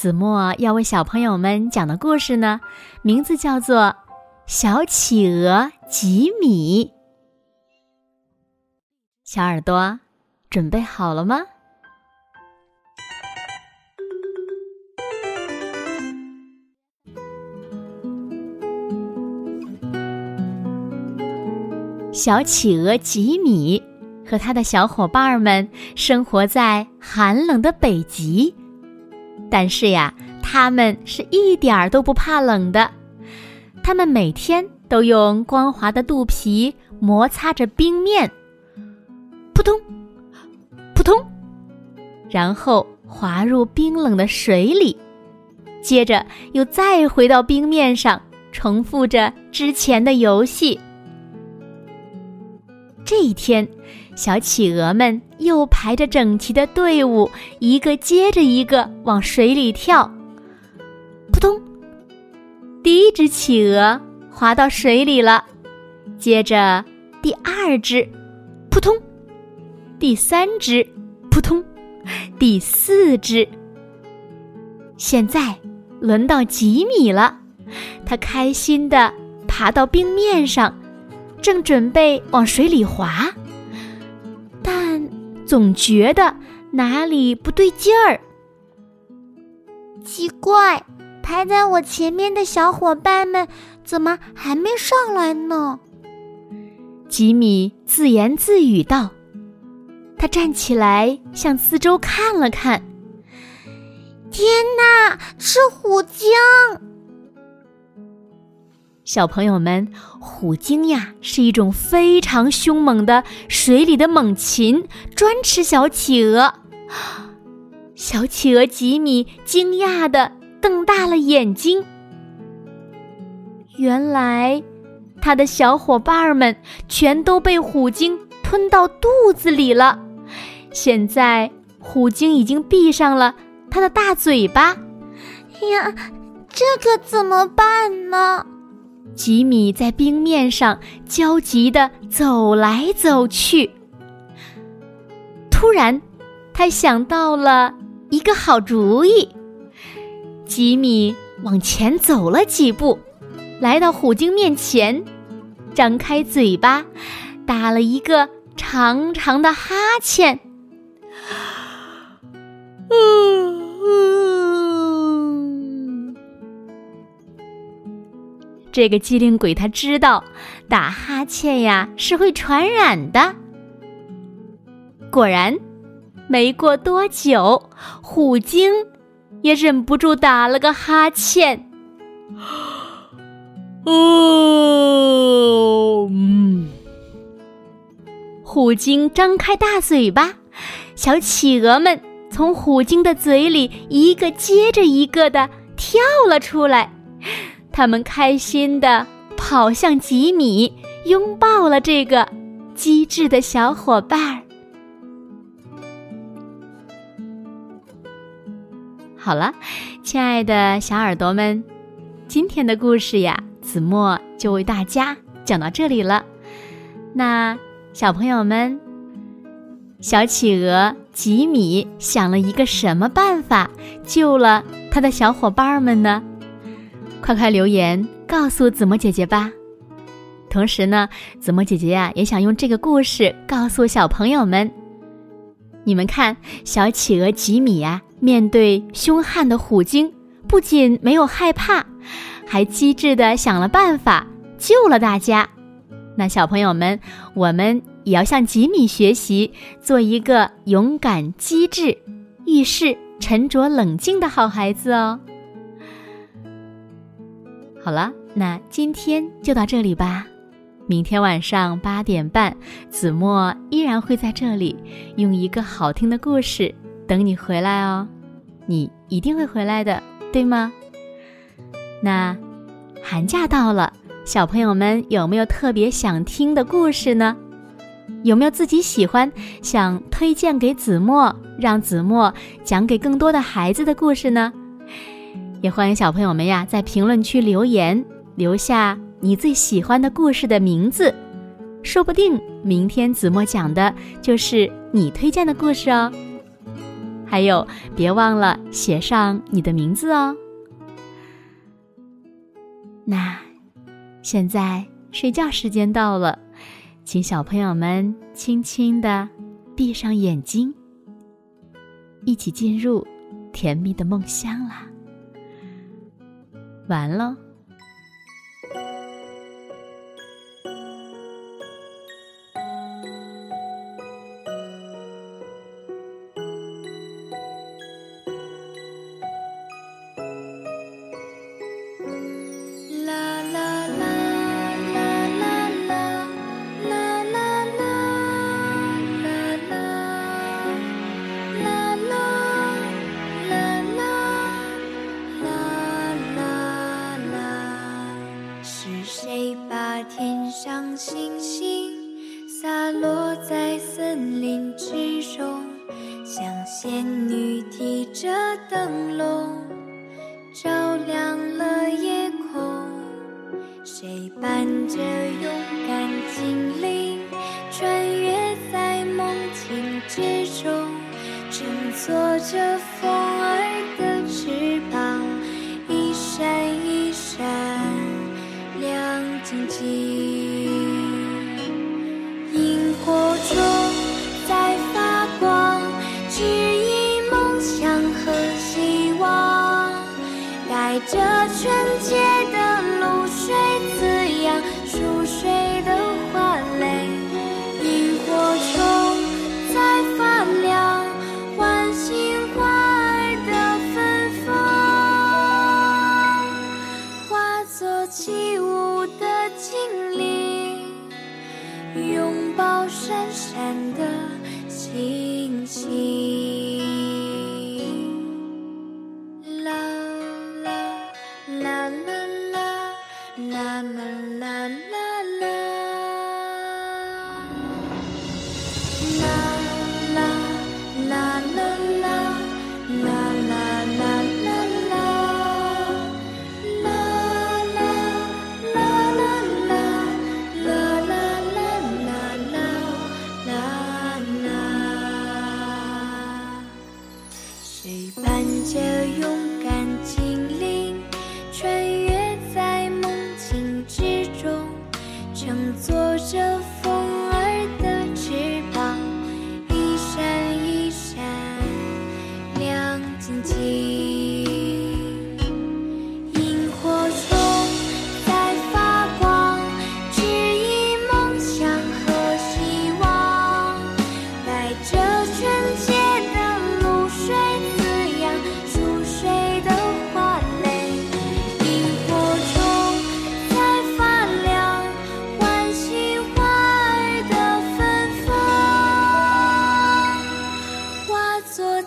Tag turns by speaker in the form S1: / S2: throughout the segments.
S1: 子墨要为小朋友们讲的故事呢，名字叫做《小企鹅吉米》。小耳朵，准备好了吗？小企鹅吉米和他的小伙伴们生活在寒冷的北极。但是呀，他们是一点儿都不怕冷的。他们每天都用光滑的肚皮摩擦着冰面，扑通，扑通，然后滑入冰冷的水里，接着又再回到冰面上，重复着之前的游戏。这一天。小企鹅们又排着整齐的队伍，一个接着一个往水里跳。扑通！第一只企鹅滑到水里了，接着第二只，扑通；第三只，扑通；第四只。现在轮到吉米了，他开心地爬到冰面上，正准备往水里滑。总觉得哪里不对劲儿，
S2: 奇怪，排在我前面的小伙伴们怎么还没上来呢？
S1: 吉米自言自语道。他站起来，向四周看了看。
S2: 天哪，是虎鲸！
S1: 小朋友们，虎鲸呀是一种非常凶猛的水里的猛禽，专吃小企鹅。小企鹅吉米惊讶的瞪大了眼睛。原来，他的小伙伴们全都被虎鲸吞到肚子里了。现在，虎鲸已经闭上了它的大嘴巴。
S2: 呀，这可怎么办呢？
S1: 吉米在冰面上焦急地走来走去。突然，他想到了一个好主意。吉米往前走了几步，来到虎鲸面前，张开嘴巴，打了一个长长的哈欠。这个机灵鬼他知道，打哈欠呀是会传染的。果然，没过多久，虎鲸也忍不住打了个哈欠。哦，嗯，虎鲸张开大嘴巴，小企鹅们从虎鲸的嘴里一个接着一个的跳了出来。他们开心的跑向吉米，拥抱了这个机智的小伙伴儿。好了，亲爱的小耳朵们，今天的故事呀，子墨就为大家讲到这里了。那小朋友们，小企鹅吉米想了一个什么办法救了他的小伙伴们呢？快快留言告诉子墨姐姐吧！同时呢，子墨姐姐呀也想用这个故事告诉小朋友们：你们看，小企鹅吉米呀，面对凶悍的虎鲸，不仅没有害怕，还机智的想了办法救了大家。那小朋友们，我们也要向吉米学习，做一个勇敢、机智、遇事沉着冷静的好孩子哦。好了，那今天就到这里吧。明天晚上八点半，子墨依然会在这里，用一个好听的故事等你回来哦。你一定会回来的，对吗？那寒假到了，小朋友们有没有特别想听的故事呢？有没有自己喜欢、想推荐给子墨，让子墨讲给更多的孩子的故事呢？也欢迎小朋友们呀，在评论区留言，留下你最喜欢的故事的名字，说不定明天子墨讲的就是你推荐的故事哦。还有，别忘了写上你的名字哦。那，现在睡觉时间到了。请小朋友们轻轻的闭上眼睛，一起进入甜蜜的梦乡啦！完了。像星
S3: 星洒落在
S1: 森
S3: 林之中像仙女
S1: 提着灯
S3: 笼
S1: 照
S3: 亮
S1: 了
S3: 夜空谁
S1: 伴着勇敢精
S3: 灵
S1: 穿越在梦境之中乘坐着风儿的翅膀一闪一闪亮晶晶。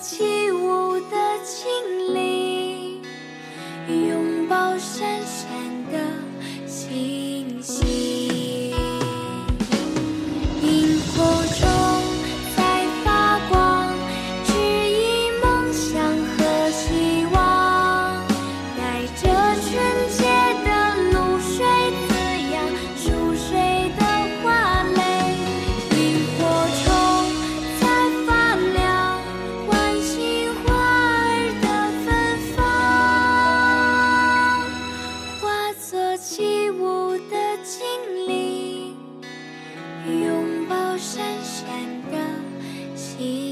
S1: 起做起舞的精灵，拥抱闪闪的星。